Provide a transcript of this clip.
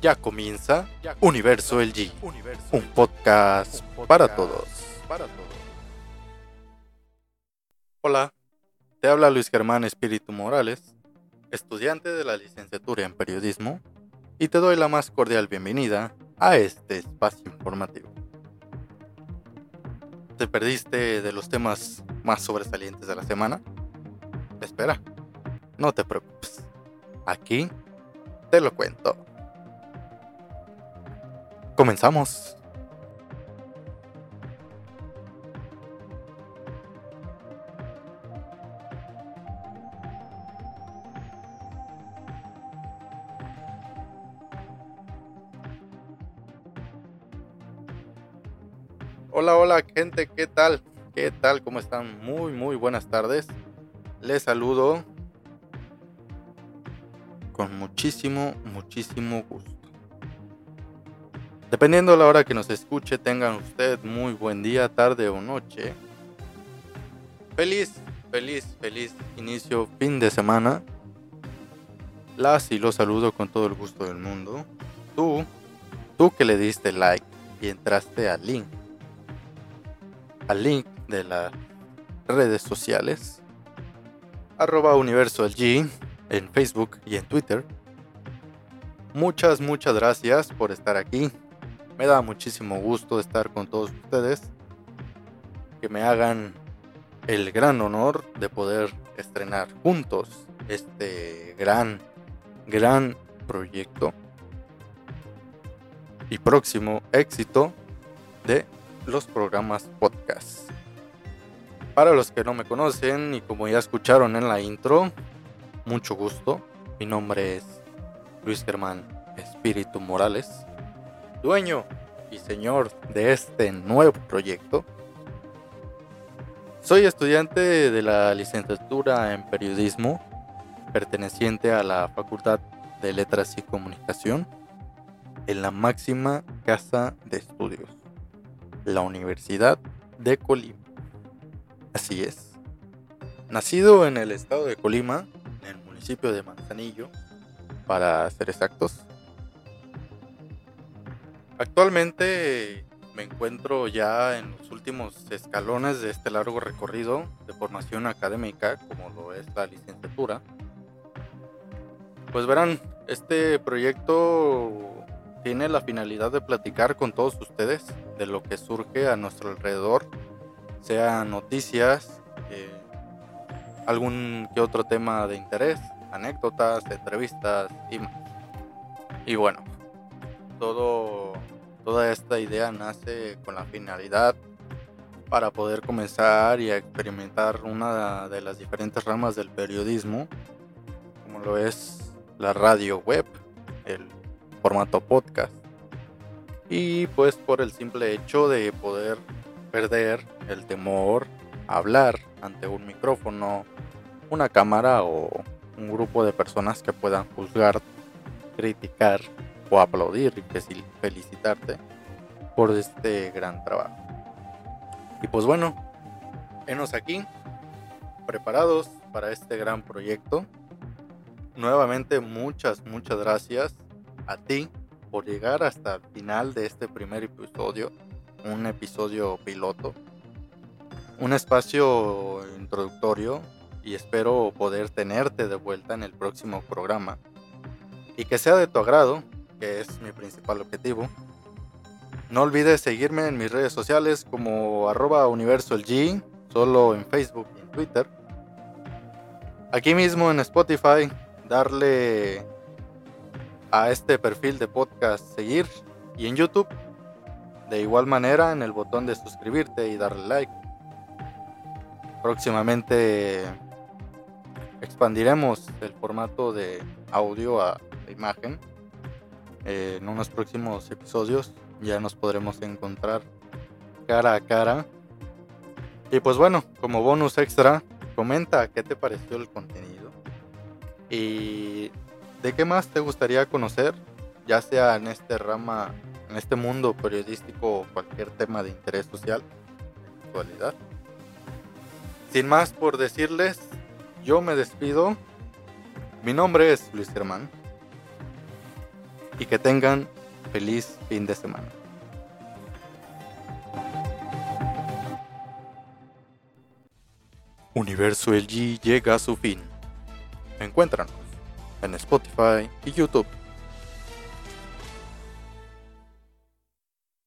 Ya comienza Universo el G, un podcast para todos. Hola, te habla Luis Germán Espíritu Morales, estudiante de la licenciatura en periodismo, y te doy la más cordial bienvenida a este espacio informativo. ¿Te perdiste de los temas más sobresalientes de la semana? Espera, no te preocupes. Aquí te lo cuento. Comenzamos. Hola, hola gente, ¿qué tal? ¿Qué tal? ¿Cómo están? Muy, muy buenas tardes. Les saludo con muchísimo, muchísimo gusto. Dependiendo de la hora que nos escuche, tengan usted muy buen día, tarde o noche. Feliz, feliz, feliz inicio, fin de semana. Las y los saludo con todo el gusto del mundo. Tú, tú que le diste like y entraste al link, al link de las redes sociales, arroba universo en Facebook y en Twitter. Muchas, muchas gracias por estar aquí. Me da muchísimo gusto estar con todos ustedes. Que me hagan el gran honor de poder estrenar juntos este gran, gran proyecto y próximo éxito de los programas podcast. Para los que no me conocen y como ya escucharon en la intro, mucho gusto. Mi nombre es Luis Germán Espíritu Morales dueño y señor de este nuevo proyecto. Soy estudiante de la licenciatura en periodismo, perteneciente a la Facultad de Letras y Comunicación, en la máxima casa de estudios, la Universidad de Colima. Así es. Nacido en el estado de Colima, en el municipio de Manzanillo, para ser exactos, Actualmente me encuentro ya en los últimos escalones de este largo recorrido de formación académica, como lo es la licenciatura. Pues verán, este proyecto tiene la finalidad de platicar con todos ustedes de lo que surge a nuestro alrededor, sea noticias, eh, algún que otro tema de interés, anécdotas, entrevistas y más. Y bueno, todo Toda esta idea nace con la finalidad para poder comenzar y experimentar una de las diferentes ramas del periodismo, como lo es la radio web, el formato podcast. Y pues por el simple hecho de poder perder el temor a hablar ante un micrófono, una cámara o un grupo de personas que puedan juzgar, criticar o aplaudir y felicitarte por este gran trabajo. Y pues bueno, enos aquí, preparados para este gran proyecto. Nuevamente muchas, muchas gracias a ti por llegar hasta el final de este primer episodio, un episodio piloto, un espacio introductorio y espero poder tenerte de vuelta en el próximo programa y que sea de tu agrado que es mi principal objetivo. No olvides seguirme en mis redes sociales como arroba universo G, solo en Facebook y en Twitter. Aquí mismo en Spotify, darle a este perfil de podcast seguir y en YouTube de igual manera en el botón de suscribirte y darle like. Próximamente expandiremos el formato de audio a imagen en unos próximos episodios ya nos podremos encontrar cara a cara. Y pues bueno, como bonus extra, comenta qué te pareció el contenido y de qué más te gustaría conocer, ya sea en este rama, en este mundo periodístico o cualquier tema de interés social en actualidad. Sin más por decirles, yo me despido. Mi nombre es Luis Germán. Y que tengan feliz fin de semana. Universo LG llega a su fin. Encuéntranos en Spotify y YouTube.